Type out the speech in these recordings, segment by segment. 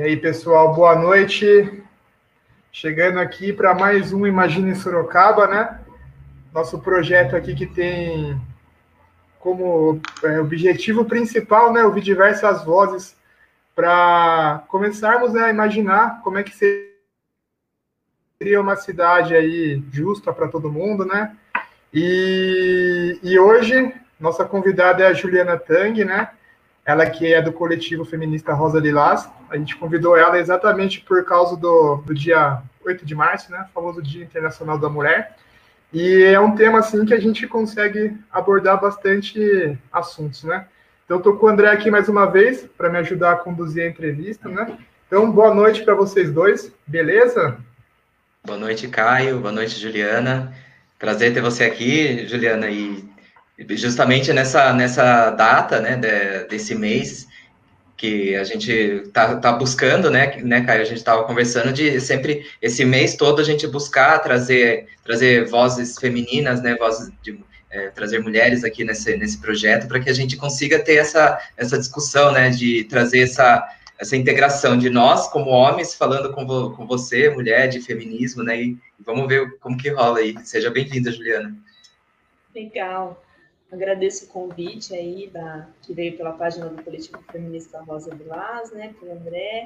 E aí, pessoal, boa noite. Chegando aqui para mais um Imagine Sorocaba, né? Nosso projeto aqui que tem como é, objetivo principal, né, ouvir diversas vozes para começarmos né, a imaginar como é que seria uma cidade aí justa para todo mundo, né? E, e hoje nossa convidada é a Juliana Tang, né? Ela que é do coletivo feminista Rosa Lilás. A gente convidou ela exatamente por causa do, do dia 8 de março, né? Famoso Dia Internacional da Mulher. E é um tema assim que a gente consegue abordar bastante assuntos, né? Então estou com o André aqui mais uma vez para me ajudar a conduzir a entrevista, né? Então boa noite para vocês dois, beleza? Boa noite, Caio. Boa noite, Juliana. Prazer ter você aqui, Juliana. E justamente nessa nessa data, né, de, desse mês que a gente tá, tá buscando, né, né, Caio? A gente estava conversando de sempre esse mês todo a gente buscar trazer trazer vozes femininas, né, vozes de é, trazer mulheres aqui nesse, nesse projeto para que a gente consiga ter essa, essa discussão, né, de trazer essa, essa integração de nós como homens falando com, vo, com você, mulher, de feminismo, né, e vamos ver como que rola aí. Seja bem-vinda, Juliana. Legal. Agradeço o convite aí da, que veio pela página do Coletivo Feminista Rosa Vilas, né, pelo André,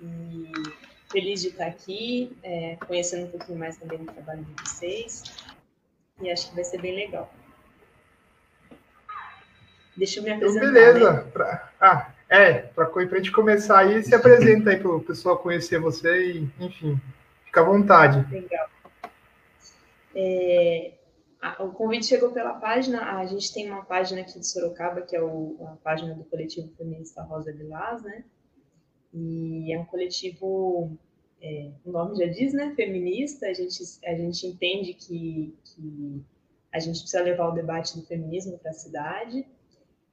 e feliz de estar aqui, é, conhecendo um pouquinho mais também do trabalho de vocês, e acho que vai ser bem legal. Deixa eu me então, apresentar. Então, beleza. Né? Pra, ah, é, para a gente começar aí, se apresenta aí para o pessoal conhecer você e, enfim, fica à vontade. Legal. É, o convite chegou pela página, a gente tem uma página aqui de Sorocaba, que é o, a página do coletivo feminista Rosa Vilás, né? E é um coletivo, é, o nome já diz, né? Feminista, a gente, a gente entende que, que a gente precisa levar o debate do feminismo para a cidade,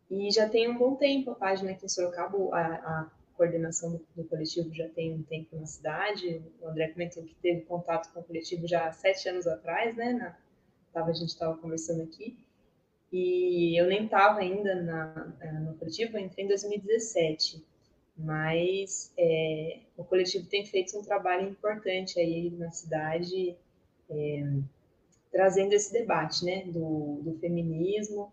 e já tem um bom tempo a página aqui em Sorocaba, a, a coordenação do, do, coletivo já tem um tempo na cidade, o André comentou que teve contato com o coletivo já há sete anos atrás, né? Na, tava, a gente estava conversando aqui. E eu nem estava ainda na, eh, no coletivo, eu entrei em 2017. Mas é, o coletivo tem feito um trabalho importante aí na cidade, é, trazendo esse debate, né, do, do feminismo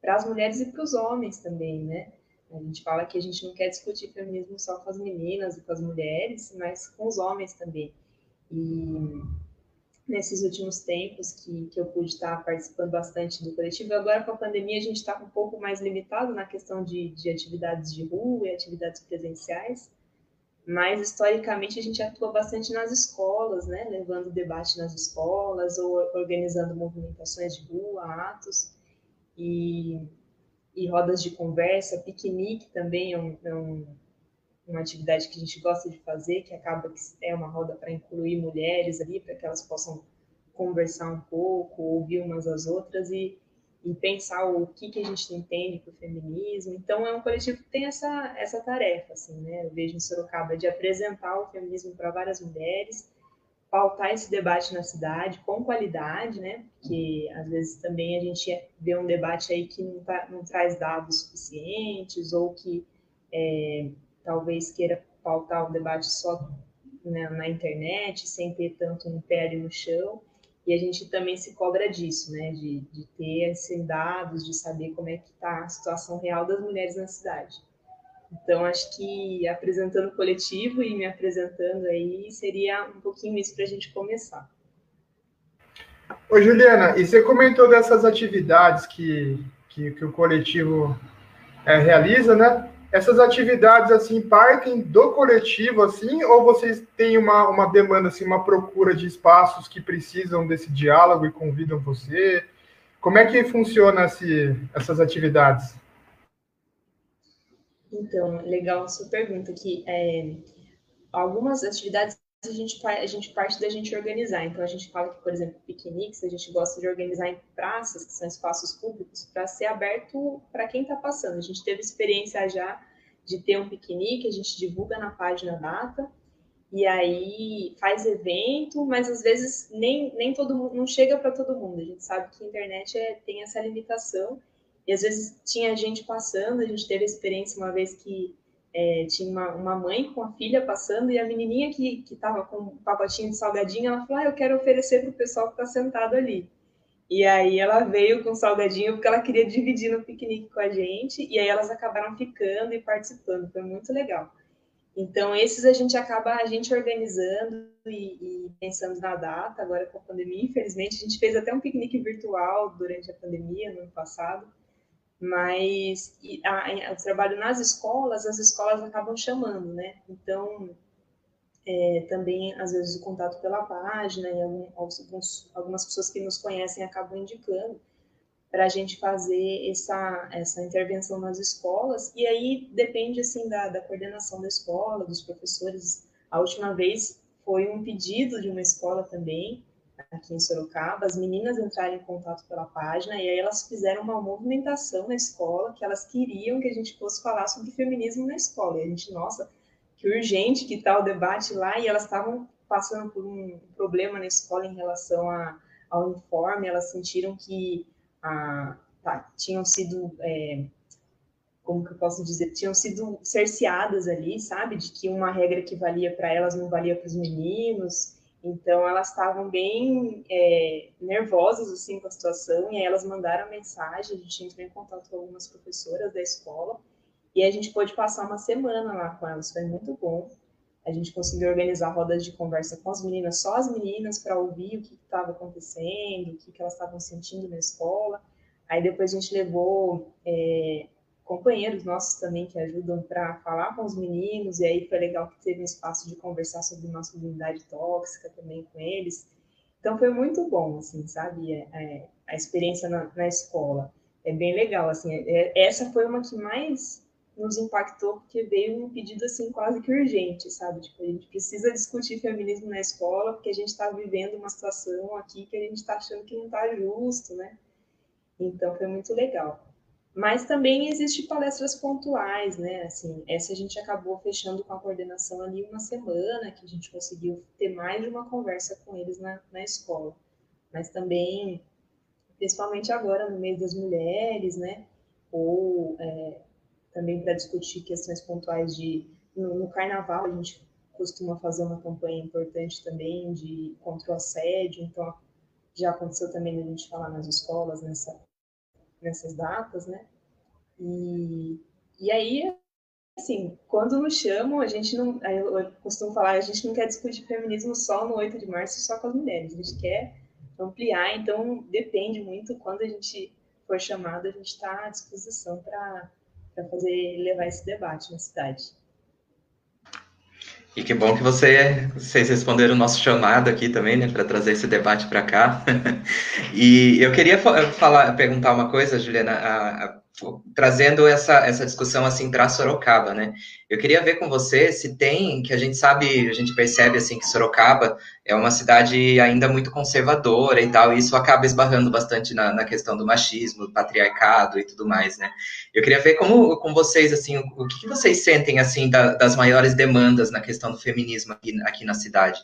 para as mulheres e para os homens também, né? A gente fala que a gente não quer discutir feminismo só com as meninas e com as mulheres, mas com os homens também. E nesses últimos tempos que, que eu pude estar participando bastante do coletivo. Agora, com a pandemia, a gente está um pouco mais limitado na questão de, de atividades de rua e atividades presenciais, mas historicamente a gente atua bastante nas escolas, né, levando debate nas escolas ou organizando movimentações de rua, atos e, e rodas de conversa, piquenique também é um, é um uma atividade que a gente gosta de fazer, que acaba que é uma roda para incluir mulheres ali, para que elas possam conversar um pouco, ouvir umas às outras e, e pensar o que, que a gente entende o feminismo. Então, é um coletivo que tem essa, essa tarefa, assim, né? Eu vejo em Sorocaba de apresentar o feminismo para várias mulheres, pautar esse debate na cidade com qualidade, né? Porque às vezes também a gente vê um debate aí que não, tá, não traz dados suficientes ou que é, talvez queira pautar o debate só né, na internet, sem ter tanto um pé ali no chão. E a gente também se cobra disso, né, de, de ter esses dados, de saber como é que está a situação real das mulheres na cidade. Então, acho que apresentando o coletivo e me apresentando aí seria um pouquinho isso para a gente começar. Ô, Juliana, e você comentou dessas atividades que, que, que o coletivo é, realiza, né? Essas atividades assim partem do coletivo assim ou vocês têm uma, uma demanda assim uma procura de espaços que precisam desse diálogo e convidam você? Como é que funciona esse, essas atividades? Então legal sua pergunta aqui. É, algumas atividades a gente, a gente parte da gente organizar. Então, a gente fala que, por exemplo, piqueniques, a gente gosta de organizar em praças, que são espaços públicos, para ser aberto para quem está passando. A gente teve experiência já de ter um piquenique, a gente divulga na página data, e aí faz evento, mas às vezes nem, nem todo mundo, não chega para todo mundo. A gente sabe que a internet é, tem essa limitação, e às vezes tinha gente passando, a gente teve experiência uma vez que é, tinha uma, uma, mãe com a filha passando e a menininha que estava com um pacotinho de salgadinho, ela falou, ah, eu quero oferecer para o pessoal que está sentado ali. E aí ela veio com salgadinho porque ela queria dividir no piquenique com a gente, e aí elas acabaram ficando e participando, foi muito legal. Então, esses a gente acaba a gente organizando e, e, pensando na data, agora com a pandemia, infelizmente, a gente fez até um piquenique virtual durante a pandemia, no ano passado, mas a, o trabalho nas escolas, as escolas acabam chamando, né? Então, é, também, às vezes, o contato pela página, e alguns, algumas pessoas que nos conhecem acabam indicando para a gente fazer essa, essa intervenção nas escolas, e aí depende, assim, da, da coordenação da escola, dos professores. A última vez foi um pedido de uma escola também, aqui em Sorocaba, as meninas entraram em contato pela página, e aí elas fizeram uma movimentação na escola, que elas queriam que a gente fosse falar sobre feminismo na escola, e a gente, nossa, que urgente que está o debate lá, e elas estavam passando por um problema na escola em relação a, ao informe, elas sentiram que a, tá, tinham sido, é, como que eu posso dizer, tinham sido cerceadas ali, sabe, de que uma regra que valia para elas não valia para os meninos, então elas estavam bem é, nervosas assim com a situação, e aí elas mandaram mensagem, a gente entrou em contato com algumas professoras da escola, e a gente pôde passar uma semana lá com elas, foi muito bom. A gente conseguiu organizar rodas de conversa com as meninas, só as meninas, para ouvir o que estava acontecendo, o que, que elas estavam sentindo na escola. Aí depois a gente levou é, companheiros nossos também que ajudam para falar com os meninos, e aí foi legal que teve um espaço de conversar sobre masculinidade tóxica também com eles. Então foi muito bom, assim, sabe, é, é, a experiência na, na, escola. É bem legal, assim, é, essa foi uma que mais nos impactou porque veio um pedido assim quase que urgente, sabe? Tipo, a gente precisa discutir feminismo na escola porque a gente está vivendo uma situação aqui que a gente está achando que não está justo, né? Então foi muito legal. Mas também existe palestras pontuais, né? Assim, essa a gente acabou fechando com a coordenação ali uma semana, que a gente conseguiu ter mais de uma conversa com eles na, na escola. Mas também, principalmente agora no mês das mulheres, né? Ou é, também para discutir questões pontuais de no, no, carnaval a gente costuma fazer uma campanha importante também de contra o assédio, então já aconteceu também a gente falar nas escolas nessa, nessas datas, né? E, e aí, assim, quando nos chamam, a gente não, eu costumo falar, a gente não quer discutir feminismo só no 8 de março, só com as mulheres, a gente quer ampliar, então depende muito, quando a gente for chamado, a gente está à disposição para para fazer levar esse debate na cidade. E que bom que você, vocês responderam o nosso chamado aqui também, né, para trazer esse debate para cá. e eu queria falar, perguntar uma coisa, Juliana, a, a, trazendo essa, essa discussão assim para Sorocaba, né? Eu queria ver com você se tem, que a gente sabe, a gente percebe assim que Sorocaba é uma cidade ainda muito conservadora e tal, e isso acaba esbarrando bastante na, na questão do machismo, do patriarcado e tudo mais, né? Eu queria ver como com vocês assim, o, o que, vocês sentem assim da, das maiores demandas na questão do feminismo aqui, aqui na cidade?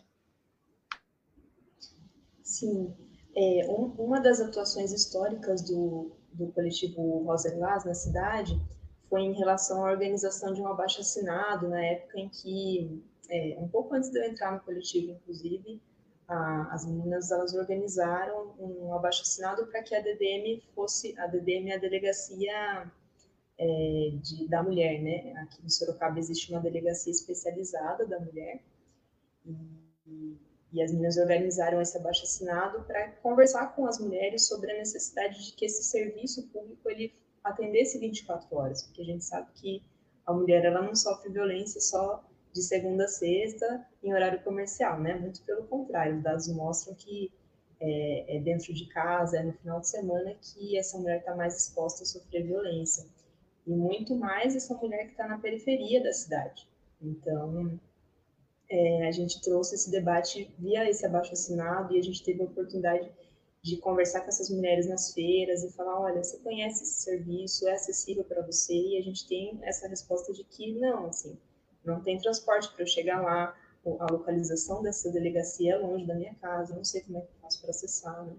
Sim, é, um, uma das atuações históricas do do coletivo Rosa Lilás na cidade foi em relação à organização de um abaixo-assinado, na época em que, é, um pouco antes de eu entrar no coletivo, inclusive, a, as meninas elas organizaram um abaixo-assinado para que a DDM fosse, a DDM é a Delegacia é, de, da Mulher, né? Aqui em Sorocaba existe uma delegacia especializada da mulher, e, e as meninas organizaram esse abaixo-assinado para conversar com as mulheres sobre a necessidade de que esse serviço público ele atendesse 24 horas, porque a gente sabe que a mulher ela não sofre violência só de segunda a sexta em horário comercial, né? Muito pelo contrário, os dados mostram que é, é dentro de casa, é no final de semana que essa mulher está mais exposta a sofrer violência. E muito mais essa mulher que está na periferia da cidade. Então, é, a gente trouxe esse debate via esse abaixo-assinado e a gente teve a oportunidade de conversar com essas mulheres nas feiras e falar, olha, você conhece esse serviço, é acessível para você? E a gente tem essa resposta de que não, assim, não tem transporte para eu chegar lá, a localização dessa delegacia é longe da minha casa, não sei como é que eu faço para acessar, né?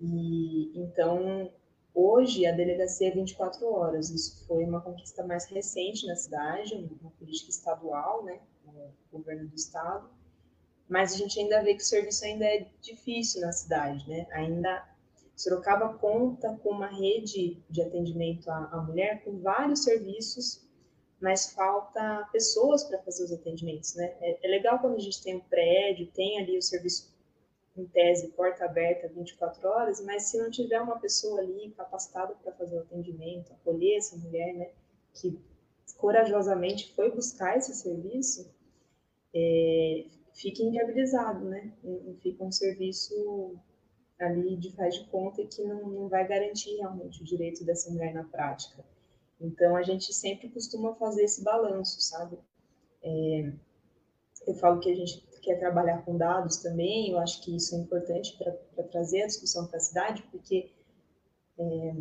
E então Hoje, a delegacia é 24 horas. Isso foi uma conquista mais recente na cidade, uma política estadual, né, no governo do estado. Mas a gente ainda vê que o serviço ainda é difícil na cidade, né? Ainda Sorocaba conta com uma rede de atendimento à, à mulher com vários serviços, mas falta pessoas para fazer os atendimentos, né? É, é legal quando a gente tem um prédio, tem ali o serviço em tese, porta aberta 24 horas, mas se não tiver uma pessoa ali capacitada para fazer o atendimento, acolher essa mulher, né, que corajosamente foi buscar esse serviço, é, fica inviabilizado, né? Fica um serviço ali de faz de conta que não, não vai garantir realmente o direito dessa mulher na prática. Então, a gente sempre costuma fazer esse balanço, sabe? É, eu falo que a gente quer trabalhar com dados também, eu acho que isso é importante para trazer a discussão para a cidade, porque é,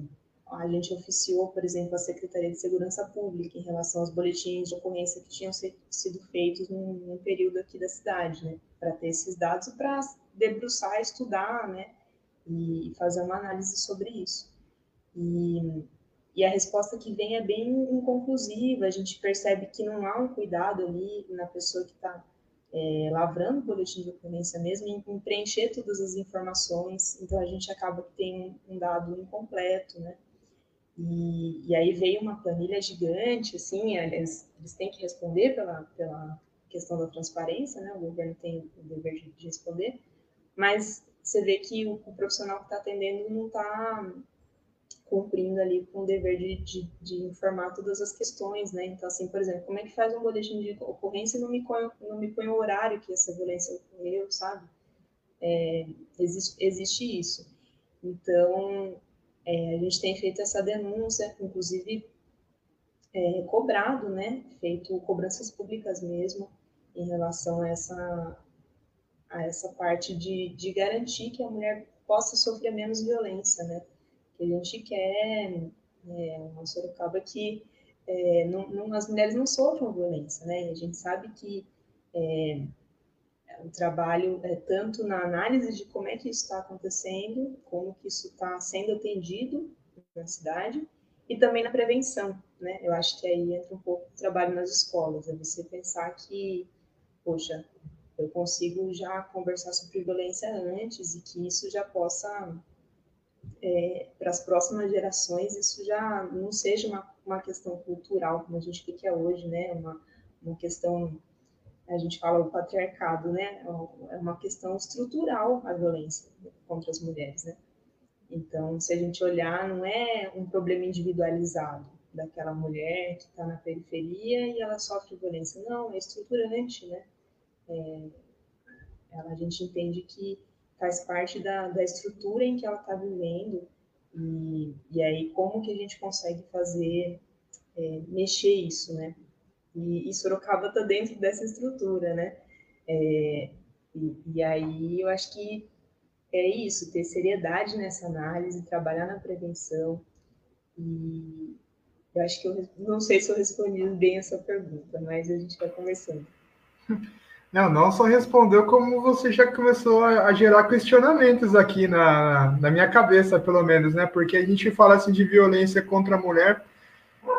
a gente oficiou, por exemplo, a Secretaria de Segurança Pública em relação aos boletins de ocorrência que tinham sido feitos num, num período aqui da cidade, né, para ter esses dados e para debruçar, estudar, né, e fazer uma análise sobre isso. E, e a resposta que vem é bem inconclusiva, a gente percebe que não há um cuidado ali na pessoa que está é, lavrando o boletim de ocorrência mesmo, em, em, preencher todas as informações, então a gente acaba que tem um, dado incompleto, né? E, e, aí veio uma planilha gigante, assim, eles, eles têm que responder pela, pela questão da transparência, né? O governo tem o dever de, de responder, mas você vê que o, o profissional que está atendendo não está cumprindo ali com o dever de, de, de, informar todas as questões, né? Então, assim, por exemplo, como é que faz um boletim de ocorrência e não me põe, não me põe o horário que essa violência ocorreu, sabe? É, existe, existe isso. Então, é, a gente tem feito essa denúncia, inclusive é, cobrado, né? Feito cobranças públicas mesmo em relação a essa, a essa parte de, de garantir que a mulher possa sofrer menos violência, né? A gente quer é, uma Sorocaba que é, não, não, as mulheres não sofram violência, né? E a gente sabe que é, o trabalho é tanto na análise de como é que isso está acontecendo, como que isso está sendo atendido na cidade, e também na prevenção, né? Eu acho que aí entra um pouco o trabalho nas escolas, é você pensar que, poxa, eu consigo já conversar sobre violência antes e que isso já possa é, para as próximas gerações isso já não seja uma, uma questão cultural, como a gente vê que é hoje, né? Uma, uma questão, a gente fala o patriarcado, né? É uma questão estrutural a violência contra as mulheres, né? Então, se a gente olhar, não é um problema individualizado daquela mulher que está na periferia e ela sofre violência. Não, é estruturante, né? É, a gente entende que faz parte da, da estrutura em que ela está vivendo e, e aí como que a gente consegue fazer é, mexer isso, né? E, e Sorocaba está dentro dessa estrutura, né? É, e, e, aí eu acho que é isso, ter seriedade nessa análise, trabalhar na prevenção e eu acho que eu não sei se eu respondi bem essa pergunta, mas a gente vai conversando. Não, não só respondeu, como você já começou a, a, gerar questionamentos aqui na, na minha cabeça, pelo menos, né? Porque a gente fala assim de violência contra a mulher,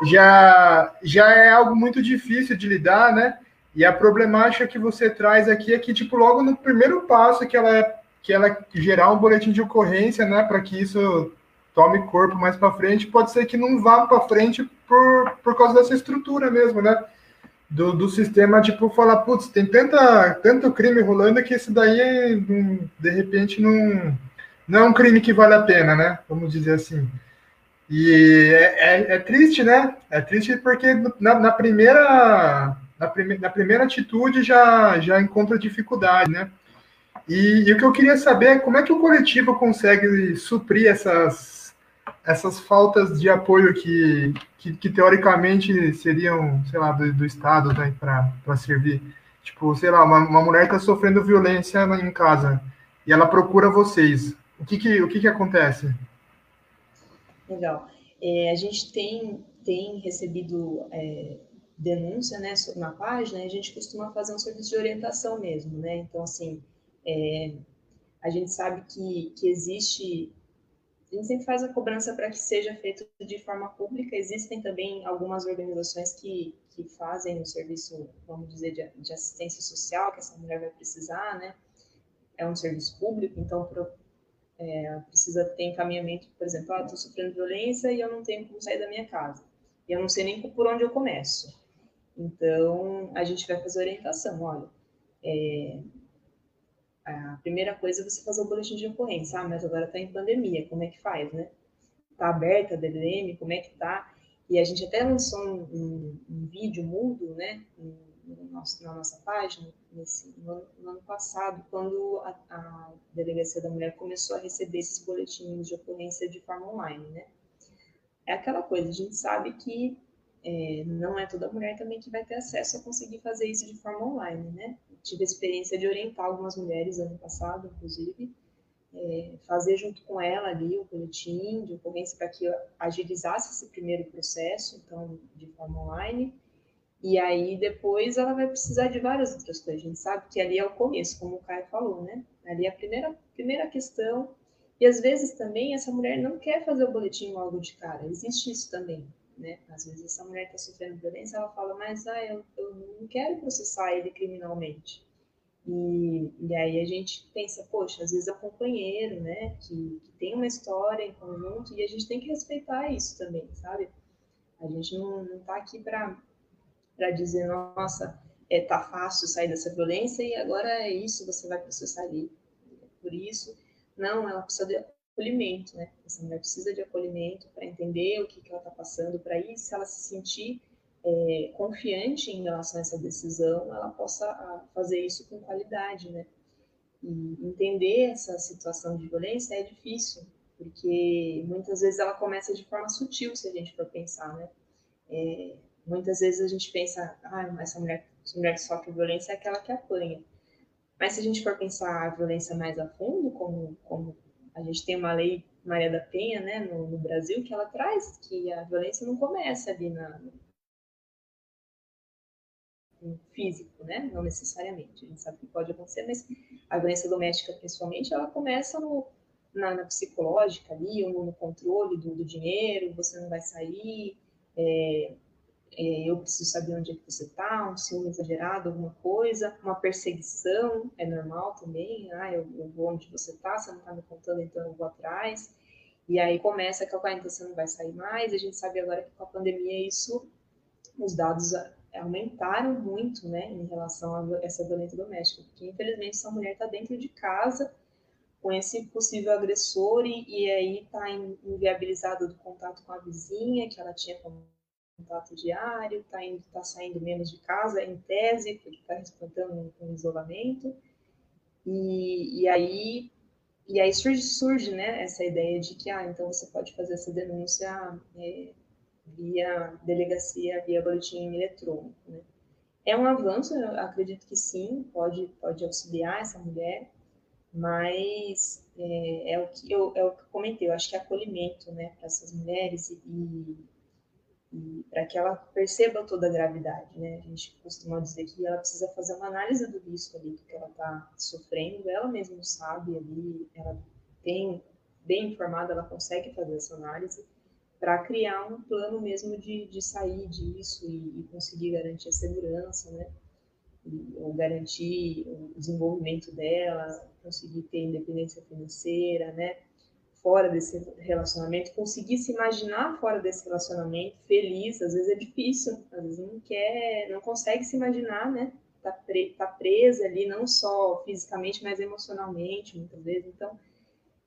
já, já é algo muito difícil de lidar, né? E a problemática que você traz aqui é que, tipo, logo no primeiro passo que ela, que ela gerar um boletim de ocorrência, né, para que isso tome corpo mais para frente, pode ser que não vá para frente por, por causa dessa estrutura mesmo, né? do, do sistema, tipo, falar, putz, tem tanta, tanto crime rolando que esse daí, de repente, não, não é um crime que vale a pena, né? Vamos dizer assim. E é, é, é triste, né? É triste porque na, na primeira na, prime, na primeira atitude já, já encontra dificuldade, né? E, e, o que eu queria saber é como é que o coletivo consegue suprir essas essas faltas de apoio que, que, que teoricamente seriam, sei lá, do, do Estado né, para servir. Tipo, sei lá, uma, uma mulher está sofrendo violência em casa e ela procura vocês. O que, que, o que, que acontece? Legal. É, a gente tem, tem recebido é, denúncia né, na página e a gente costuma fazer um serviço de orientação mesmo, né? Então, assim, é, a gente sabe que, que existe a gente sempre faz a cobrança para que seja feito de forma pública. Existem também algumas organizações que, que fazem o serviço, vamos dizer, de, de assistência social que essa mulher vai precisar, né? É um serviço público, então é, precisa ter encaminhamento, por exemplo, ah, estou sofrendo violência e eu não tenho como sair da minha casa. E eu não sei nem por onde eu começo. Então, a gente vai fazer orientação, olha, é, a primeira coisa é você fazer o boletim de ocorrência. Ah, mas agora está em pandemia, como é que faz, né? Está aberta a DDM, como é que está? E a gente até lançou um, um, um vídeo mudo, né, no nosso, na nossa página, nesse, no, no ano passado, quando a, a, Delegacia da Mulher começou a receber esses boletins de ocorrência de forma online, né? É aquela coisa, a gente sabe que é, não é toda mulher também que vai ter acesso a conseguir fazer isso de forma online, né? tive a experiência de orientar algumas mulheres ano passado, inclusive, é, fazer junto com ela ali o boletim de ocorrência para que agilizasse esse primeiro processo, então, de forma online. E aí, depois, ela vai precisar de várias outras coisas. A gente sabe que ali é o começo, como o Caio falou, né? Ali é a primeira, primeira questão. E, às vezes, também, essa mulher não quer fazer o boletim logo de cara. Existe isso também né? Às vezes essa mulher está sofrendo violência, ela fala, mas ah, eu, eu não quero processar ele criminalmente. E, e aí a gente pensa, poxa, às vezes é um companheiro, né, que, que tem uma história em conjunto e a gente tem que respeitar isso também, sabe? A gente não, não tá aqui para dizer, nossa, é, tá fácil sair dessa violência e agora é isso, você vai processar ali. Por isso, não, ela precisa de acolhimento, né? Essa mulher precisa de acolhimento para entender o que, que ela está passando, para aí, se ela se sentir é, confiante em relação a essa decisão, ela possa fazer isso com qualidade, né? E entender essa situação de violência é difícil, porque muitas vezes ela começa de forma sutil, se a gente for pensar, né? É, muitas vezes a gente pensa, ah, essa mulher, essa mulher que sofre violência é aquela que apanha. Mas se a gente for pensar a violência mais a fundo, como, como a gente tem uma lei Maria da Penha, né, no, no Brasil, que ela traz que a violência não começa ali na, no físico, né, não necessariamente. A gente sabe que pode acontecer, mas a violência doméstica, principalmente, ela começa no, na, na psicológica ali, ou no controle do, do dinheiro, você não vai sair, é, é, eu preciso saber onde é que você está, um ciúme exagerado, alguma coisa, uma perseguição, é normal também, ah, eu, eu vou onde você está, você não está me contando, então eu vou atrás. E aí começa a você não vai sair mais, a gente sabe agora que com a pandemia isso, os dados aumentaram muito, né, em relação a essa violência doméstica, porque infelizmente essa mulher está dentro de casa com esse possível agressor e, e aí está inviabilizado do contato com a vizinha, que ela tinha contato diário, está tá saindo menos de casa, em tese, porque está respeitando um, isolamento. E, e, aí, e aí surge, surge né, essa ideia de que, ah, então você pode fazer essa denúncia é, via delegacia, via boletim eletrônico, né? É um avanço, eu acredito que sim, pode, pode auxiliar essa mulher, mas é, é, o que eu, é o que eu comentei, eu acho que é acolhimento né, para essas mulheres e, para que ela perceba toda a gravidade, né? A gente costuma dizer que ela precisa fazer uma análise do risco ali que ela está sofrendo, ela mesma sabe ali, ela tem bem informada, ela consegue fazer essa análise para criar um plano mesmo de, de sair disso e, e conseguir garantir a segurança, né? E, ou garantir o desenvolvimento dela, conseguir ter independência financeira, né? Fora desse relacionamento, conseguir se imaginar fora desse relacionamento feliz, às vezes é difícil, às vezes não quer, não consegue se imaginar, né? Tá, pre, tá presa ali, não só fisicamente, mas emocionalmente, muitas vezes. Então,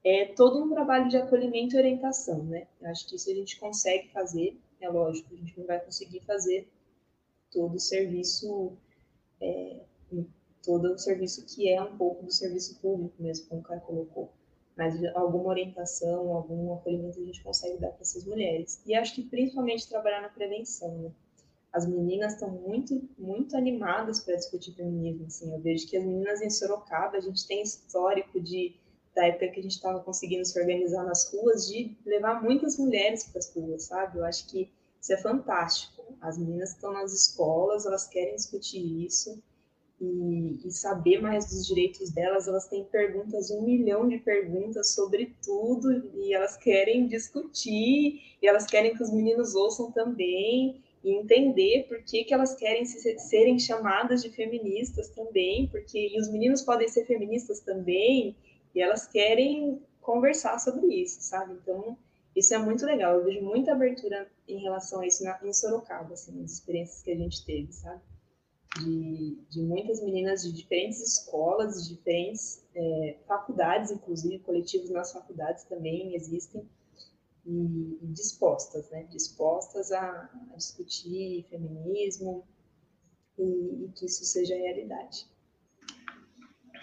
é todo um trabalho de acolhimento e orientação, né? Eu acho que isso a gente consegue fazer, é lógico, a gente não vai conseguir fazer todo o serviço, é, todo o serviço que é um pouco do serviço público mesmo, como o Caio colocou mas alguma orientação, algum acolhimento a gente consegue dar para essas mulheres. E acho que principalmente trabalhar na prevenção, né? As meninas estão muito, muito animadas para discutir feminismo, assim. Eu vejo que as meninas em Sorocaba, a gente tem histórico de da época que a gente estava conseguindo se organizar nas ruas, de levar muitas mulheres para as ruas, sabe? Eu acho que isso é fantástico. As meninas estão nas escolas, elas querem discutir isso, e, e, saber mais dos direitos delas, elas têm perguntas, um milhão de perguntas sobre tudo, e elas querem discutir, e elas querem que os meninos ouçam também, e entender por que, que elas querem se, serem chamadas de feministas também, porque e os meninos podem ser feministas também, e elas querem conversar sobre isso, sabe? Então, isso é muito legal. Eu vejo muita abertura em relação a isso na, em Sorocaba, assim, nas experiências que a gente teve, sabe? De, de muitas meninas de diferentes escolas, de diferentes é, faculdades, inclusive coletivos nas faculdades também existem, e, e dispostas, né? Dispostas a, a discutir feminismo e, e que isso seja realidade.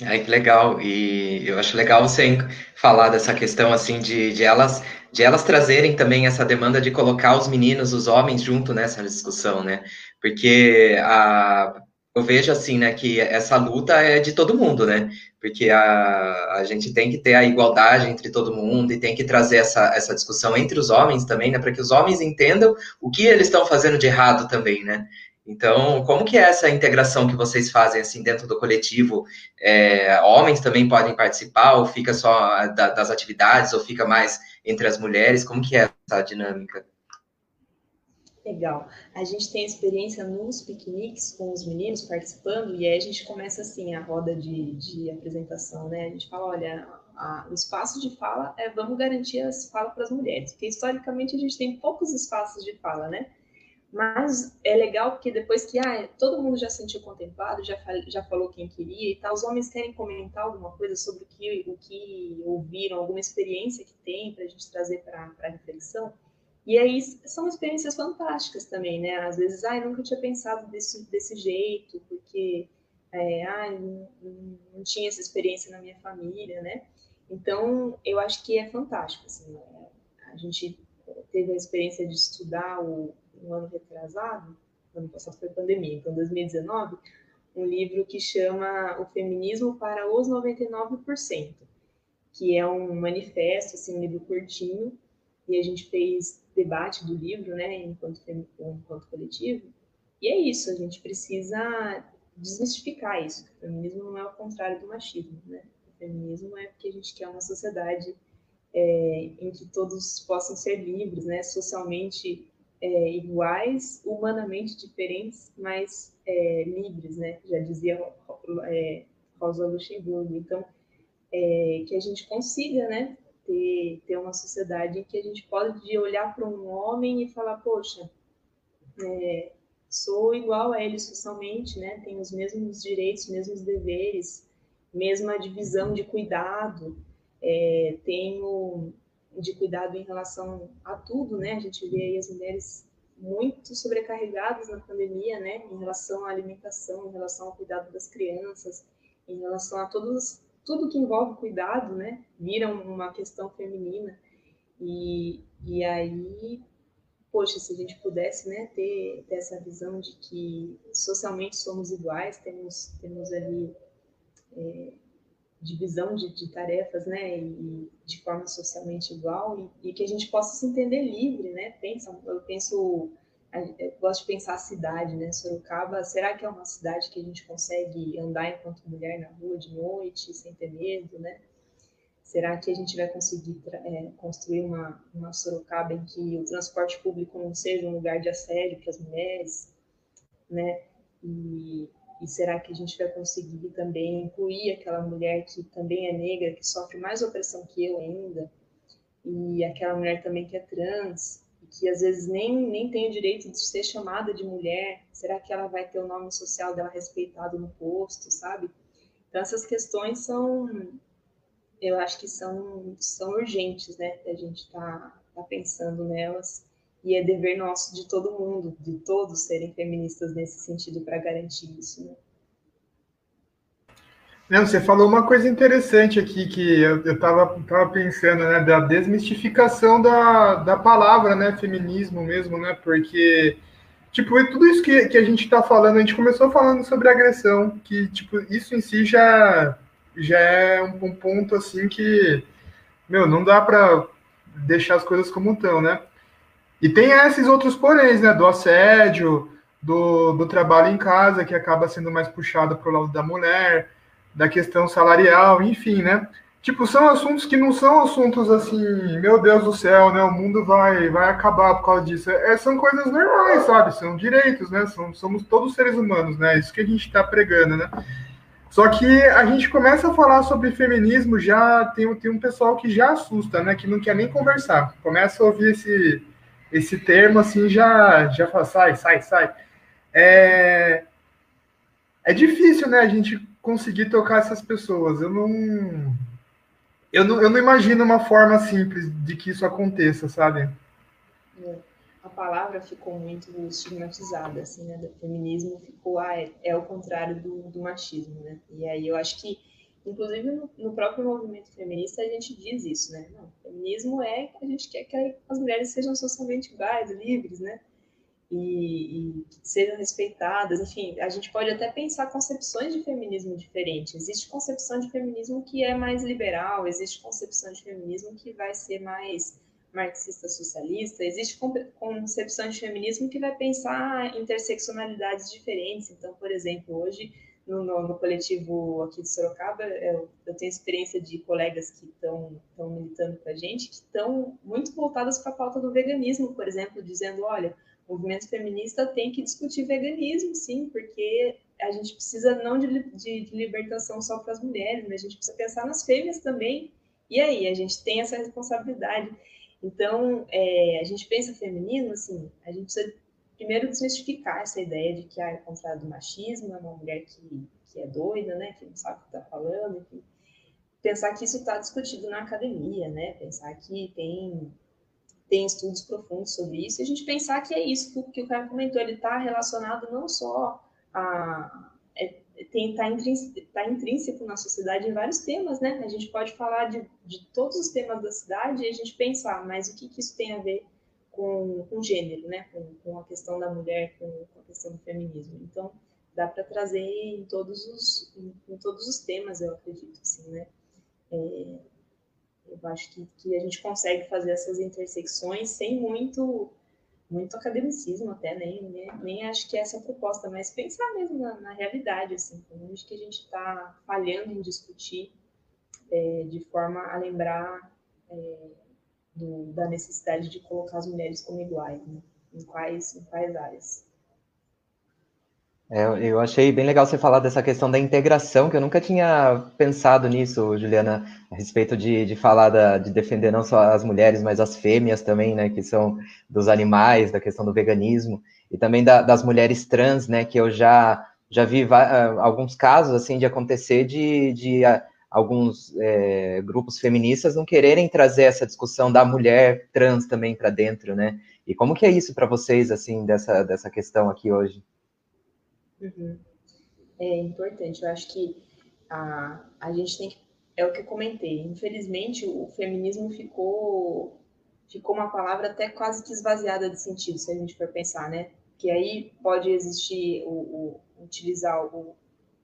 Ai, que legal. E eu acho legal você falar dessa questão assim de, de elas de elas trazerem também essa demanda de colocar os meninos, os homens junto nessa discussão, né? Porque a, eu vejo assim, né, que essa luta é de todo mundo, né? Porque a, a gente tem que ter a igualdade entre todo mundo e tem que trazer essa, essa discussão entre os homens também, né? Para que os homens entendam o que eles estão fazendo de errado também, né? Então, como que é essa integração que vocês fazem assim dentro do coletivo? É, homens também podem participar ou fica só da, das atividades ou fica mais entre as mulheres? Como que é essa dinâmica? Legal. A gente tem experiência nos piqueniques com os meninos participando e aí a gente começa assim a roda de, de apresentação, né? A gente fala, olha, a, o espaço de fala é vamos garantir as falas para as mulheres, porque historicamente a gente tem poucos espaços de fala, né? Mas é legal porque depois que ah, todo mundo já se sentiu contemplado, já, já falou quem queria e tal, os homens querem comentar alguma coisa sobre o que, o que ouviram, alguma experiência que tem para a gente trazer para a reflexão. E aí são experiências fantásticas também, né? Às vezes, ai, nunca tinha pensado desse, desse jeito, porque é, ai, não, não, tinha essa experiência na minha família, né? Então, eu acho que é fantástico, assim, né? a gente teve a experiência de estudar o, um ano retrasado, ano passado foi pandemia, então 2019, um livro que chama O Feminismo para os 99%, que é um manifesto, assim, um livro curtinho, e a gente fez debate do livro, né, enquanto, enquanto coletivo. E é isso, a gente precisa desmistificar isso. O feminismo não é o contrário do machismo, né? O feminismo é porque a gente quer uma sociedade é, em que todos possam ser livres, né, socialmente é, iguais, humanamente diferentes, mas é, livres, né? Já dizia é, Rosa Luxemburgo. Então, é, que a gente consiga, né, ter, ter uma sociedade em que a gente pode olhar para um homem e falar, poxa, é, sou igual a ele socialmente, né? Tenho os mesmos direitos, mesmos deveres, mesma divisão de cuidado, é, tenho de cuidado em relação a tudo, né? A gente vê aí as mulheres muito sobrecarregadas na pandemia, né? Em relação à alimentação, em relação ao cuidado das crianças, em relação a todos tudo que envolve cuidado, né, vira uma questão feminina. E, e aí, poxa, se a gente pudesse, né, ter, ter essa visão de que socialmente somos iguais, temos, temos ali é, divisão de, de, tarefas, né, e de forma socialmente igual, e, e, que a gente possa se entender livre, né, pensa, eu penso eu gosto de pensar a cidade, né? Sorocaba, será que é uma cidade que a gente consegue andar enquanto mulher na rua de noite, sem ter medo, né? Será que a gente vai conseguir é, construir uma, uma Sorocaba em que o transporte público não seja um lugar de assédio para as mulheres, né? E, e será que a gente vai conseguir também incluir aquela mulher que também é negra, que sofre mais opressão que eu ainda, e aquela mulher também que é trans, que às vezes nem, nem tem o direito de ser chamada de mulher, será que ela vai ter o nome social dela respeitado no posto, sabe? Então, essas questões são, eu acho que são, são urgentes, né, a gente está tá pensando nelas, e é dever nosso de todo mundo, de todos serem feministas nesse sentido para garantir isso, né? Não, você falou uma coisa interessante aqui que eu estava tava pensando, né, da desmistificação da, da palavra, né, feminismo mesmo, né, porque, tipo, tudo isso que, que a gente está falando, a gente começou falando sobre agressão, que, tipo, isso em si já, já é um, um ponto, assim, que, meu, não dá para deixar as coisas como estão, né, e tem esses outros poréns, né, do assédio, do, do trabalho em casa, que acaba sendo mais puxado para o lado da mulher, da questão salarial, enfim, né? Tipo, são assuntos que não são assuntos assim, meu Deus do céu, né? O mundo vai, vai acabar por causa disso. É, são coisas normais, sabe? São direitos, né? São, somos todos seres humanos, né? Isso que a gente está pregando, né? Só que a gente começa a falar sobre feminismo, já tem, tem um pessoal que já assusta, né? Que não quer nem conversar. Começa a ouvir esse, esse termo assim, já, já fala, sai, sai, sai. É, é difícil, né? A gente conseguir tocar essas pessoas. Eu não eu não, eu não imagino uma forma simples de que isso aconteça, sabe? A palavra ficou muito estigmatizada, assim, né? O feminismo ficou, ah, é, é o contrário do, do machismo, né? E aí eu acho que, inclusive no, no, próprio movimento feminista, a gente diz isso, né? Não, feminismo é que a gente quer que as mulheres sejam socialmente iguais, livres, né? e, e sejam respeitadas. Enfim, a gente pode até pensar concepções de feminismo diferentes. Existe concepção de feminismo que é mais liberal, existe concepção de feminismo que vai ser mais marxista-socialista, existe concepção de feminismo que vai pensar interseccionalidades diferentes. Então, por exemplo, hoje no, no, no, coletivo aqui de Sorocaba, eu, eu tenho experiência de colegas que estão militando para a gente, que estão muito voltadas para a pauta do veganismo, por exemplo, dizendo, olha, o movimento feminista tem que discutir veganismo, sim, porque a gente precisa não de, de, de libertação só para as mulheres, mas a gente precisa pensar nas fêmeas também. E aí, a gente tem essa responsabilidade. Então, é, a gente pensa feminismo, assim, a gente precisa primeiro desmistificar essa ideia de que ah, é contrário do machismo, é uma mulher que, que é doida, né, que não sabe o que está falando. Pensar que isso está discutido na academia, né, pensar que tem tem estudos profundos sobre isso, e a gente pensar que é isso que o cara comentou, ele está relacionado não só a. É, está intrínseco, tá intrínseco na sociedade em vários temas, né? A gente pode falar de, de todos os temas da cidade e a gente pensar, mas o que, que isso tem a ver com, com gênero, né? Com, com a questão da mulher, com, com a questão do feminismo. Então, dá para trazer em todos os em, em, todos os temas, eu acredito, assim, né? É, eu acho que, que a gente consegue fazer essas intersecções sem muito muito academicismo até, nem, nem, nem acho que é essa a proposta, mas pensar mesmo na, na realidade, assim, onde que a gente está falhando em discutir é, de forma a lembrar é, do, da necessidade de colocar as mulheres como iguais, né? em, quais, em quais áreas. É, eu achei bem legal você falar dessa questão da integração, que eu nunca tinha pensado nisso, Juliana, a respeito de, de falar da, de defender não só as mulheres, mas as fêmeas também, né, que são dos animais, da questão do veganismo, e também da, das mulheres trans, né, que eu já, já vi uh, alguns casos, assim, de acontecer de, de uh, alguns é, grupos feministas não quererem trazer essa discussão da mulher trans também para dentro, né, e como que é isso para vocês, assim, dessa, dessa questão aqui hoje? Uhum. É importante. Eu acho que a, a gente tem que. É o que eu comentei. Infelizmente, o feminismo ficou ficou uma palavra até quase que esvaziada de sentido, se a gente for pensar, né? Que aí pode existir o, o utilizar o,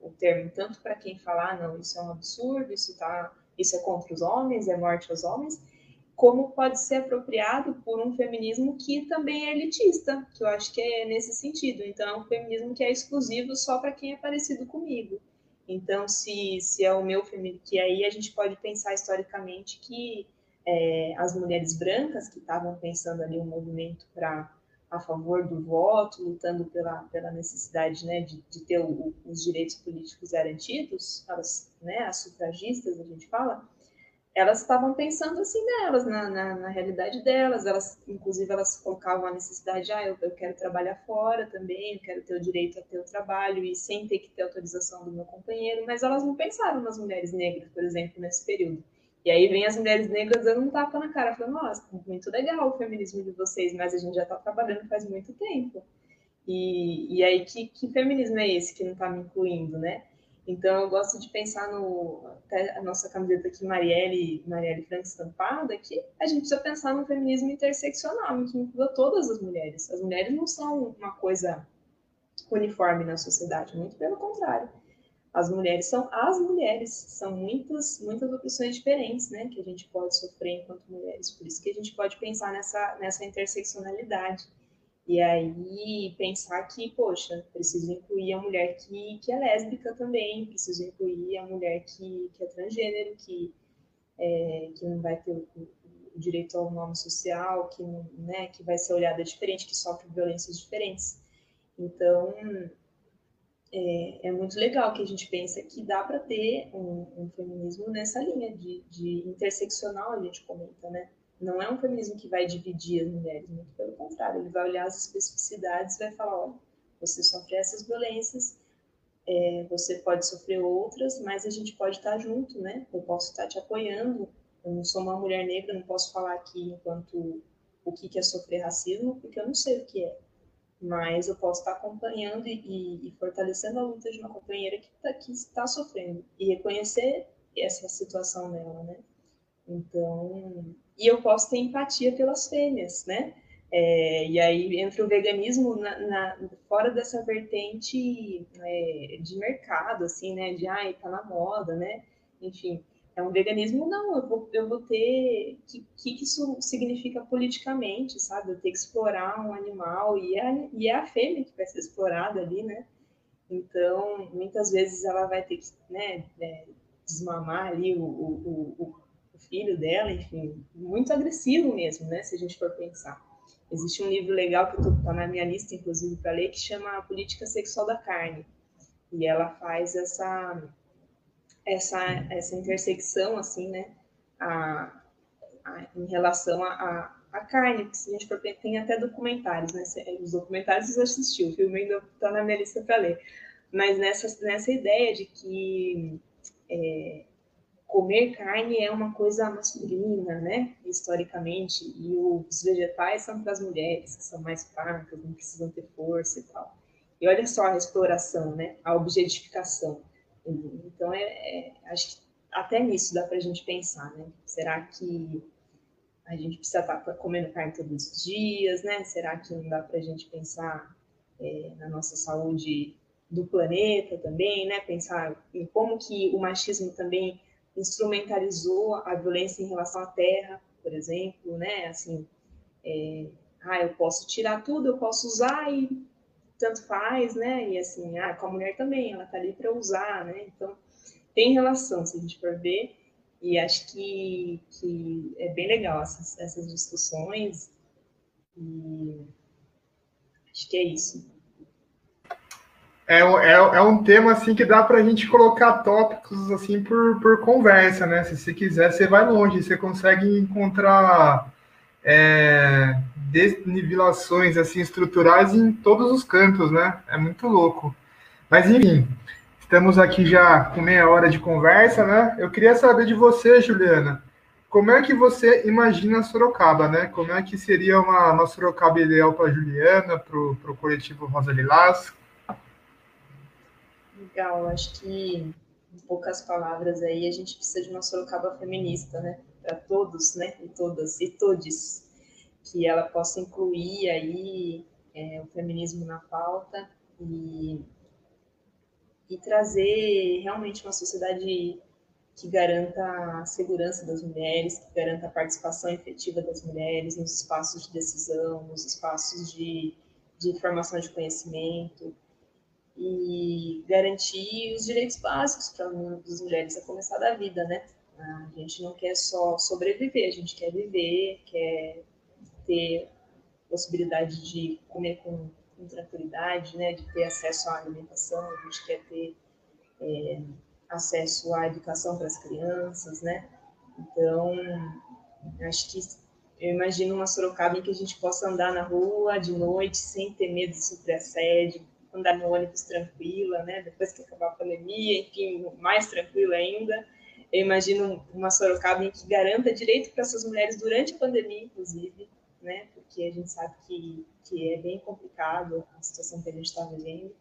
o termo tanto para quem falar, ah, não, isso é um absurdo, isso tá, isso é contra os homens, é morte aos homens, como pode ser apropriado por um feminismo que também é elitista, que eu acho que é nesse sentido. Então, é um feminismo que é exclusivo só para quem é parecido comigo. Então, se, se é o meu feminismo, que aí a gente pode pensar historicamente que é, as mulheres brancas que estavam pensando ali um movimento para a favor do voto, lutando pela, pela necessidade né, de, de ter o, os direitos políticos garantidos, elas, né, as sufragistas, a gente fala, elas estavam pensando assim nelas, na, na, na, realidade delas, elas, inclusive elas colocavam a necessidade, ah, eu, eu, quero trabalhar fora também, eu quero ter o direito a ter o trabalho e sem ter que ter autorização do meu companheiro, mas elas não pensaram nas mulheres negras, por exemplo, nesse período. E aí vem as mulheres negras dando um tapa na cara, falando, nossa, muito legal o feminismo de vocês, mas a gente já está trabalhando faz muito tempo. E, e aí, que, que feminismo é esse que não está me incluindo, né? Então, eu gosto de pensar no. Até a nossa camiseta aqui, Marielle, Marielle Franco estampada, que a gente precisa pensar no feminismo interseccional, que inclua todas as mulheres. As mulheres não são uma coisa uniforme na sociedade, muito pelo contrário. As mulheres são as mulheres, são muitas, muitas opções diferentes, né, que a gente pode sofrer enquanto mulheres. Por isso que a gente pode pensar nessa, nessa interseccionalidade. E aí pensar que, poxa, preciso incluir a mulher que, que é lésbica também, preciso incluir a mulher que, que é transgênero, que, é, que não vai ter o, o direito ao nome social, que, né, que vai ser olhada diferente, que sofre violências diferentes. Então, é, é, muito legal que a gente pensa que dá para ter um, um, feminismo nessa linha de, de, interseccional, a gente comenta, né? Não é um feminismo que vai dividir as mulheres, muito pelo contrário, ele vai olhar as especificidades e vai falar, olha, você sofre essas violências, é, você pode sofrer outras, mas a gente pode estar junto, né? Eu posso estar te apoiando, eu não sou uma mulher negra, não posso falar aqui enquanto o que é sofrer racismo, porque eu não sei o que é mas eu posso estar acompanhando e, e fortalecendo a luta de uma companheira que, tá, que está sofrendo e reconhecer essa situação dela, né? Então, e eu posso ter empatia pelas fêmeas, né? É, e aí entra o veganismo na, na, fora dessa vertente é, de mercado, assim, né? De, ai, tá na moda, né? Enfim, é um veganismo, não, eu vou, eu vou ter. O que, que isso significa politicamente, sabe? Eu ter que explorar um animal e é, e é a fêmea que vai ser explorada ali, né? Então, muitas vezes ela vai ter que né, é, desmamar ali o, o, o, o, filho dela, enfim, muito agressivo mesmo, né? Se a gente for pensar. Existe um livro legal que está na minha lista, inclusive, para ler, que chama A Política Sexual da Carne. E ela faz essa essa, essa intersecção, assim, né, a, a, em relação à a, carne, que se a gente tem até documentários, né, os documentários você assistiu, o filme ainda está na minha lista para ler, mas nessa, nessa ideia de que é, comer carne é uma coisa masculina, né, historicamente, e os vegetais são para as mulheres, que são mais fracas, não precisam ter força e tal. E olha só a exploração, né, a objetificação. Então, é, é, acho que até nisso dá para a gente pensar, né? Será que a gente precisa estar tá comendo carne todos os dias, né? Será que não dá para a gente pensar é, na nossa saúde do planeta também, né? Pensar em como que o machismo também instrumentalizou a violência em relação à terra, por exemplo, né? Assim, é, ah, eu posso tirar tudo, eu posso usar e tanto faz, né? E assim, ah, com a mulher também, ela tá ali para usar, né? Então, tem relação, se a gente for ver, e acho que, que é bem legal essas, essas discussões, e acho que é isso. É, é, é um tema assim que dá para a gente colocar tópicos assim por, por conversa, né? Se você quiser, você vai longe, você consegue encontrar é, desnivelações assim estruturais em todos os cantos, né? É muito louco. Mas enfim, estamos aqui já com meia hora de conversa, né? Eu queria saber de você, Juliana, como é que você imagina Sorocaba, né? Como é que seria uma, uma Sorocaba ideal para Juliana, para o coletivo Rosa Lilás? Legal, acho que em poucas palavras aí a gente precisa de uma Sorocaba feminista, né? para todos, né, e todas e todes, que ela possa incluir aí é, o feminismo na pauta e, e trazer realmente uma sociedade que garanta a segurança das mulheres, que garanta a participação efetiva das mulheres nos espaços de decisão, nos espaços de, de formação de conhecimento, e garantir os direitos básicos para as mulheres, a começar da vida, né? A gente não quer só sobreviver, a gente quer viver, quer ter possibilidade de comer com, com tranquilidade, né, de ter acesso à alimentação, a gente quer ter é, acesso à educação para as crianças, né? Então, acho que eu imagino uma Sorocaba em que a gente possa andar na rua de noite sem ter medo de sofrer assédio, andar no ônibus tranquila, né? Depois que acabar a pandemia, enfim, mais tranquila ainda eu imagino uma Sorocaba em que garanta direito para essas mulheres durante a pandemia, inclusive, né? Porque a gente sabe que, que é bem complicado a situação que a gente está vivendo.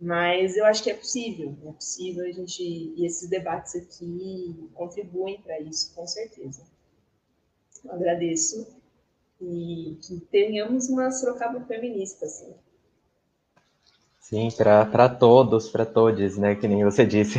Mas eu acho que é possível, é possível a gente. E esses debates aqui contribuem para isso, com certeza. Eu agradeço e que tenhamos uma Sorocaba feminista, assim. Sim, para todos, para todos, né? Que nem você disse.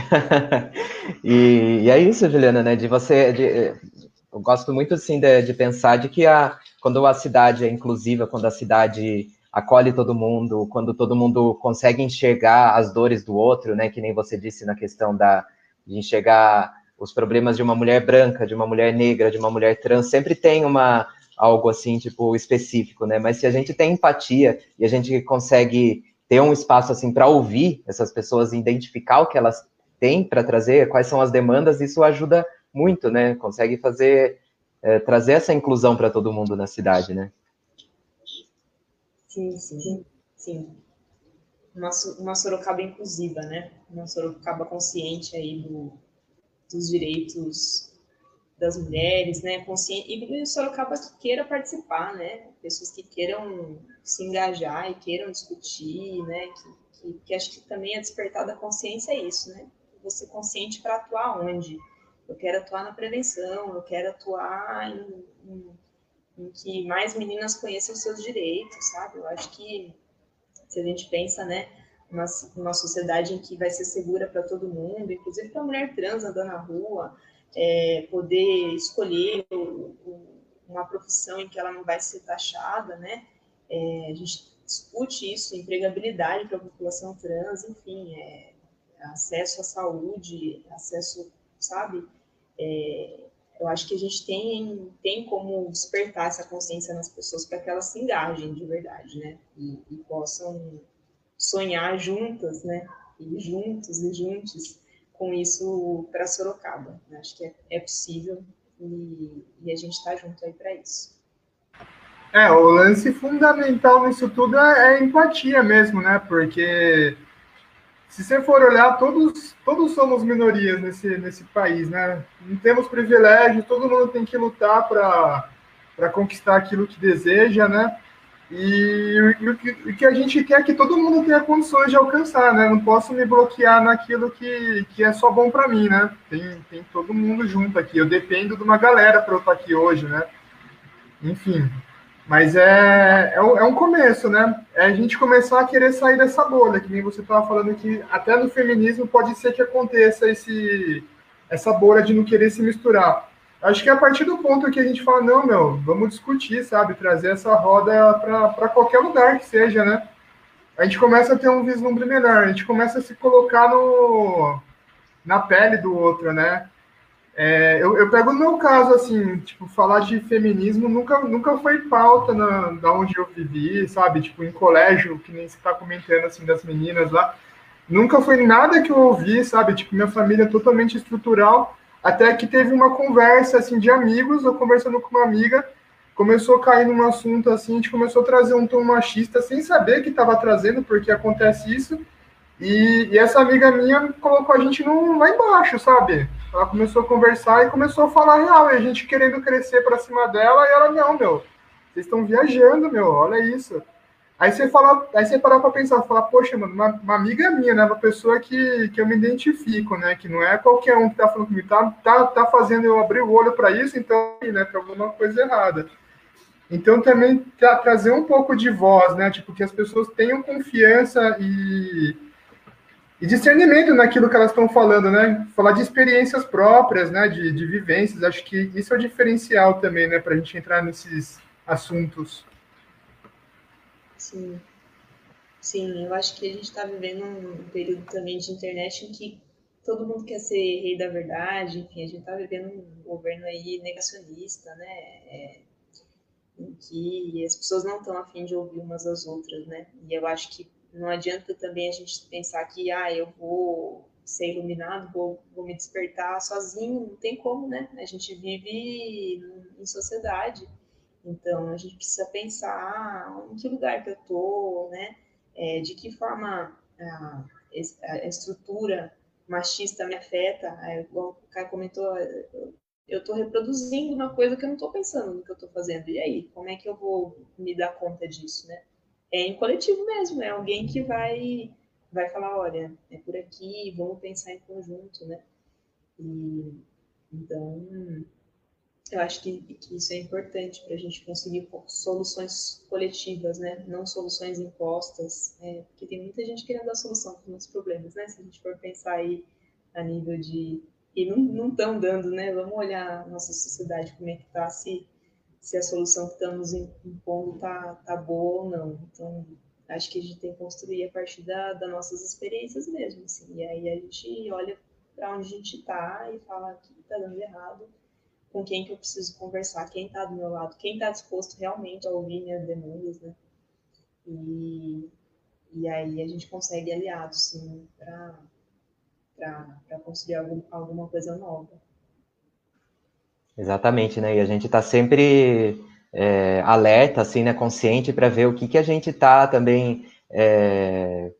e, e, é isso, Juliana, né? De você. De, eu gosto muito, assim, de, de pensar de que a, quando a cidade é inclusiva, quando a cidade acolhe todo mundo, quando todo mundo consegue enxergar as dores do outro, né? Que nem você disse na questão da, de enxergar os problemas de uma mulher branca, de uma mulher negra, de uma mulher trans, sempre tem uma algo assim, tipo, específico, né? Mas se a gente tem empatia e a gente consegue ter um espaço assim para ouvir essas pessoas, identificar o que elas têm para trazer, quais são as demandas, isso ajuda muito, né? Consegue fazer é, trazer essa inclusão para todo mundo na cidade, né? Sim, sim, sim. Uma, uma Sorocaba inclusiva, né? Uma Sorocaba consciente aí do, dos direitos das mulheres, né? Consciente, e Sorocaba que queira participar, né? Pessoas que queiram se engajar e queiram discutir, né? Que, que, que acho que também é despertar da consciência é isso, né? Você consciente para atuar onde? Eu quero atuar na prevenção, eu quero atuar em, em em que mais meninas conheçam os seus direitos, sabe? Eu acho que se a gente pensa, né, uma, uma sociedade em que vai ser segura para todo mundo, inclusive para a mulher trans andando na rua, é, poder escolher o, o, uma profissão em que ela não vai ser taxada, né? É, a gente discute isso, empregabilidade para a população trans, enfim, é, acesso à saúde, acesso, sabe? É, eu acho que a gente tem, tem como despertar essa consciência nas pessoas para que elas se engajem de verdade, né? E, e possam sonhar juntas, né? E juntos e juntos com isso para Sorocaba. Acho que é, é possível e, e, a gente está junto aí para isso. É, o lance fundamental nisso tudo é, é empatia mesmo, né? Porque se você for olhar, todos, todos somos minorias nesse, nesse país, né? Não temos privilégio, todo mundo tem que lutar para conquistar aquilo que deseja, né? E, o que, que a gente quer é que todo mundo tenha condições de alcançar, né? Não posso me bloquear naquilo que, que é só bom para mim, né? Tem, tem todo mundo junto aqui. Eu dependo de uma galera para eu estar aqui hoje, né? Enfim, mas é, é, um, é um começo, né? É a gente começar a querer sair dessa bolha, que nem você estava falando que até no feminismo pode ser que aconteça esse, essa bolha de não querer se misturar. Acho que é a partir do ponto que a gente fala, não, meu, vamos discutir, sabe? Trazer essa roda para qualquer lugar que seja, né? A gente começa a ter um vislumbre melhor, a gente começa a se colocar no, na pele do outro, né? É, eu, eu, pego no meu caso, assim, tipo, falar de feminismo nunca, nunca foi pauta na, da onde eu vivi, sabe? Tipo, em colégio, que nem você tá comentando, assim, das meninas lá. Nunca foi nada que eu ouvi, sabe? Tipo, minha família é totalmente estrutural. Até que teve uma conversa, assim, de amigos, eu conversando com uma amiga, começou a cair num assunto, assim, a gente começou a trazer um tom machista, sem saber que estava trazendo, porque acontece isso. E, e, essa amiga minha colocou a gente no, lá embaixo, sabe? Ela começou a conversar e começou a falar real, e a gente querendo crescer para cima dela, e ela, não, meu, vocês estão viajando, meu, olha isso. Aí você fala, aí você parar para pensar, falar, poxa, mano, uma, uma, amiga minha, né? Uma pessoa que, que eu me identifico, né? Que não é qualquer um que tá falando comigo, tá, tá, tá fazendo eu abrir o olho para isso, então, né, tem alguma coisa errada. Então, também tra trazer um pouco de voz, né? Tipo, que as pessoas tenham confiança e e discernimento naquilo que elas estão falando, né? Falar de experiências próprias, né? De, de vivências. Acho que isso é o diferencial também, né? Para a gente entrar nesses assuntos. Sim. Sim, eu acho que a gente está vivendo um período também de internet em que todo mundo quer ser rei da verdade, enfim, a gente está vivendo um governo aí negacionista, né? É, em que as pessoas não estão afim de ouvir umas às outras, né? E eu acho que não adianta também a gente pensar que, ah, eu vou ser iluminado, vou, vou me despertar sozinho, não tem como, né? A gente vive em sociedade, então a gente precisa pensar em que lugar que eu tô, né? É, de que forma a, a, estrutura machista me afeta. o Caio comentou, eu estou reproduzindo uma coisa que eu não estou pensando no que eu estou fazendo. E aí, como é que eu vou me dar conta disso, né? É em coletivo mesmo, é alguém que vai vai falar, olha, é por aqui, vamos pensar em conjunto, né? E, então, eu acho que, que isso é importante para a gente conseguir soluções coletivas, né? Não soluções impostas, é, porque tem muita gente querendo dar solução para os problemas, né? Se a gente for pensar aí a nível de e não estão dando, né? Vamos olhar a nossa sociedade, como é que está, se, se a solução que estamos impondo está tá boa ou não. Então, acho que a gente tem que construir a partir da, das nossas experiências mesmo, assim. E aí a gente olha para onde a gente está e fala que está dando errado, com quem que eu preciso conversar, quem está do meu lado, quem está disposto realmente a ouvir minhas demandas, né? E, e aí a gente consegue aliados, sim, para construir algum, alguma coisa nova. Exatamente, né? E a gente está sempre é, alerta, assim, né? Consciente para ver o que, que a gente está também. É,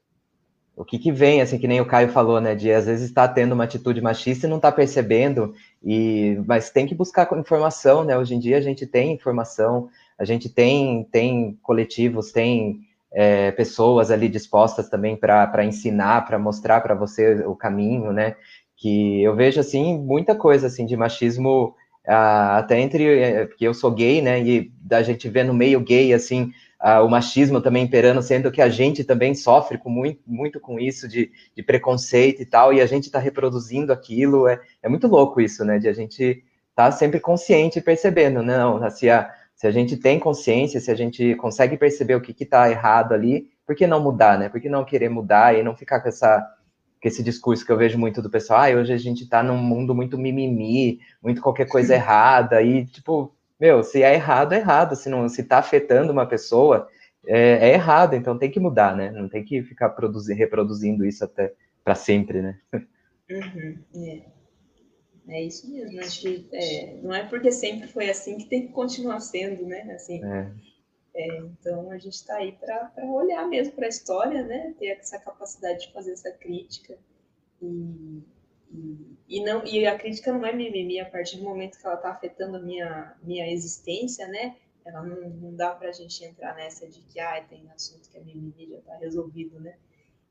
o que, que vem, assim, que nem o Caio falou, né? De às vezes estar tá tendo uma atitude machista e não está percebendo, e, mas tem que buscar informação, né? Hoje em dia a gente tem informação, a gente tem, tem coletivos, tem é, pessoas ali dispostas também para ensinar, para mostrar para você o caminho, né? Que eu vejo assim muita coisa assim de machismo ah, até entre é, porque eu sou gay, né? E da gente vê no meio gay assim ah, o machismo também imperando, sendo que a gente também sofre com muito, muito com isso de, de preconceito e tal, e a gente está reproduzindo aquilo. É, é muito louco isso, né? De a gente estar tá sempre consciente e percebendo, né? não, assim, a, se a gente tem consciência, se a gente consegue perceber o que está errado ali, por que não mudar, né? Por que não querer mudar e não ficar com essa esse discurso que eu vejo muito do pessoal, ah, hoje a gente está num mundo muito mimimi, muito qualquer coisa errada, e tipo, meu, se é errado, é errado, se não se está afetando uma pessoa, é, é, errado, então tem que mudar, né? Não tem que ficar reproduzindo isso até para sempre, né? Uhum, é. É isso mesmo. Acho que é, não é porque sempre foi assim que tem que continuar sendo, né? Assim, é. Então a gente está aí para olhar mesmo para a história, né? Ter essa capacidade de fazer essa crítica e, e, e, não e a crítica não é mimimi a partir do momento que ela está afetando a minha minha existência, né? Ela não, não dá para a gente entrar nessa de que ah, tem assunto que é mimimi já está resolvido, né?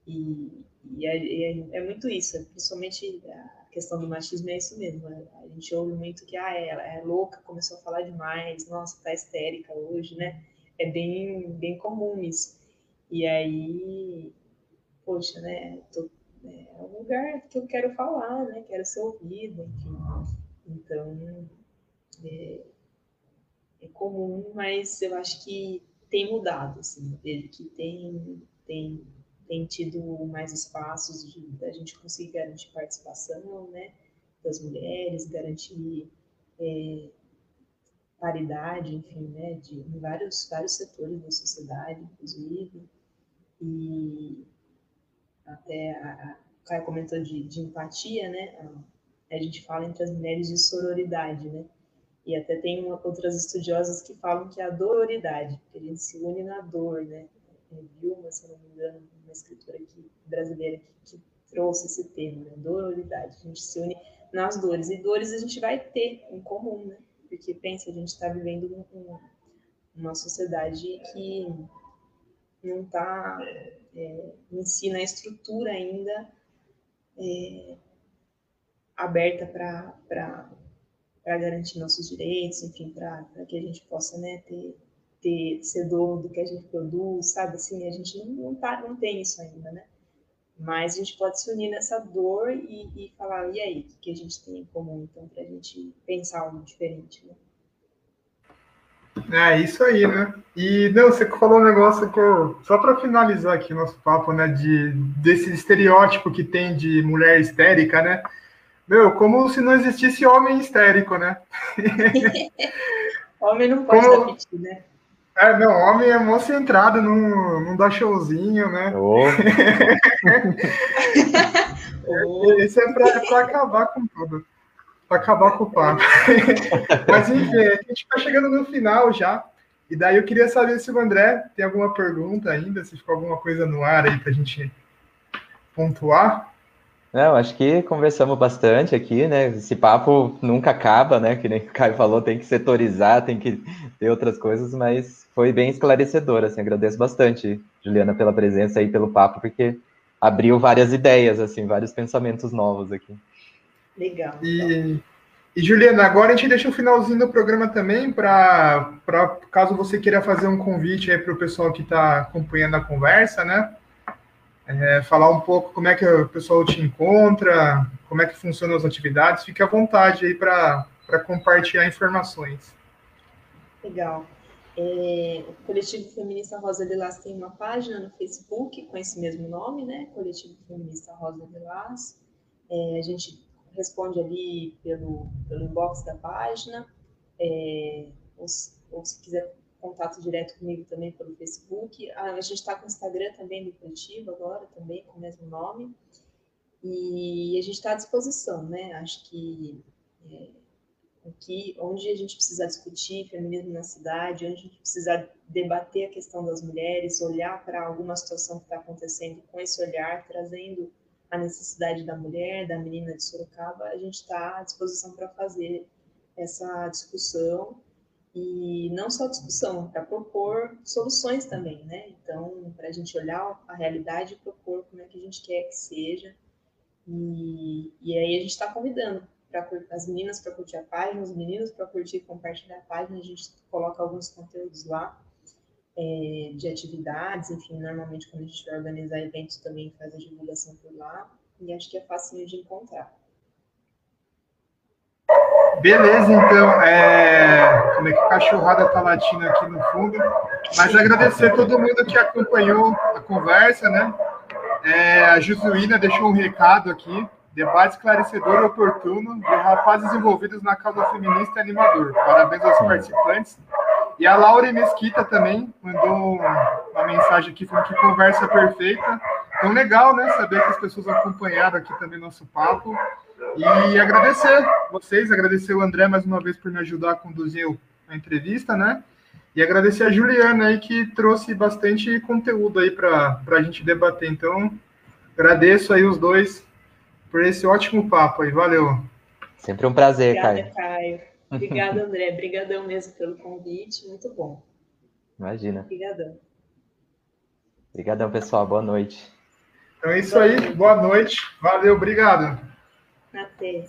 E, e é, é, é, muito isso, principalmente a questão do machismo é isso mesmo. Né? A gente ouve muito que ah, ela é louca, começou a falar demais, nossa, tá histérica hoje, né? É bem, bem comum isso. E aí, poxa, né? Tô, é um lugar que eu quero falar, né? Quero ser ouvida, enfim. Então, é, é comum, mas eu acho que tem mudado, assim, que tem, tem tem tido mais espaços de a gente conseguir garantir participação, né, das mulheres, garantir é, paridade, enfim, né, de em vários vários setores da sociedade, inclusive, e até a, a Caio comentou de, de empatia, né, a, a, gente fala entre as mulheres de sororidade, né, e até tem uma, outras estudiosas que falam que é a dororidade, que a gente se une na dor, né, é, Vilma, se não me engano, uma escritora aqui, brasileira que, que trouxe esse termo, né? Dororidade. A gente se une nas dores. E dores a gente vai ter em comum, né? Porque, pensa, a gente está vivendo um, uma sociedade que não está é, em si na estrutura ainda é, aberta para garantir nossos direitos, enfim, para que a gente possa né, ter ter, ser dono do que a gente produz, sabe? Assim, a gente não, tá, não tem isso ainda, né? Mas a gente pode se unir nessa dor e, e falar, e aí, o que a gente tem em comum, então, para a gente pensar algo diferente, né? É isso aí, né? E não, você falou um negócio que eu, só para finalizar aqui o nosso papo, né, de desse estereótipo que tem de mulher histérica, né? Meu, como se não existisse homem histérico, né? homem não pode como... dar piti, né? É, não, homem é mó centrado, não, não dá showzinho, né? Oh. Esse é para acabar com tudo. Para acabar com o papo. Mas enfim, a gente está chegando no final já. E daí eu queria saber se o André tem alguma pergunta ainda, se ficou alguma coisa no ar aí para a gente pontuar. Não, acho que conversamos bastante aqui, né? Esse papo nunca acaba, né? Que nem o Caio falou, tem que setorizar, tem que ter outras coisas, mas foi bem esclarecedor, assim, agradeço bastante, Juliana, pela presença aí, pelo papo, porque abriu várias ideias, assim, vários pensamentos novos aqui. Legal. E, e Juliana, agora a gente deixa o finalzinho do programa também, para caso você queira fazer um convite aí para o pessoal que está acompanhando a conversa, né? É, falar um pouco como é que o pessoal te encontra, como é que funcionam as atividades, fique à vontade aí para compartilhar informações. Legal. É, o Coletivo Feminista Rosa Lilás tem uma página no Facebook com esse mesmo nome, né? Coletivo Feminista Rosa Lilás. É, a gente responde ali pelo, pelo inbox da página, é, ou, ou se quiser contato direto comigo também pelo Facebook. Ah, a gente está com o Instagram também do coletivo agora, também com o mesmo nome. E a gente está à disposição, né? Acho que é, aqui, onde a gente precisa discutir feminismo na cidade, onde a gente precisa debater a questão das mulheres, olhar para alguma situação que está acontecendo com esse olhar, trazendo a necessidade da mulher, da menina de Sorocaba, a gente está à disposição para fazer essa discussão e não só discussão, para propor soluções também, né? Então, para a gente olhar a realidade e propor como é que a gente quer que seja. E, e aí a gente está convidando pra, as meninas para curtir a página, os meninos para curtir e compartilhar a página. A gente coloca alguns conteúdos lá é, de atividades, enfim, normalmente quando a gente vai organizar eventos também faz a divulgação por lá. E acho que é facinho de encontrar. Beleza, então. É... Como é que a cachorrada tá latindo aqui no fundo? Mas agradecer a todo mundo que acompanhou a conversa, né? É, a Jusuína deixou um recado aqui. Debate esclarecedor e oportuno de rapazes envolvidos na causa feminista e animador. Parabéns aos participantes. E a Laura Mesquita também mandou uma mensagem aqui falando que conversa perfeita. Então, legal, né? Saber que as pessoas acompanharam aqui também nosso papo. E agradecer vocês, agradecer o André mais uma vez por me ajudar a conduzir a entrevista, né? E agradecer a Juliana aí que trouxe bastante conteúdo aí para a gente debater. Então, agradeço aí os dois por esse ótimo papo aí. Valeu. Sempre um prazer, Obrigada, Caio. Caio. Obrigada, André. Obrigadão mesmo pelo convite. Muito bom. Imagina. Obrigadão. Obrigadão, pessoal. Boa noite. Então é isso aí. Boa noite. Valeu. Obrigado. Até.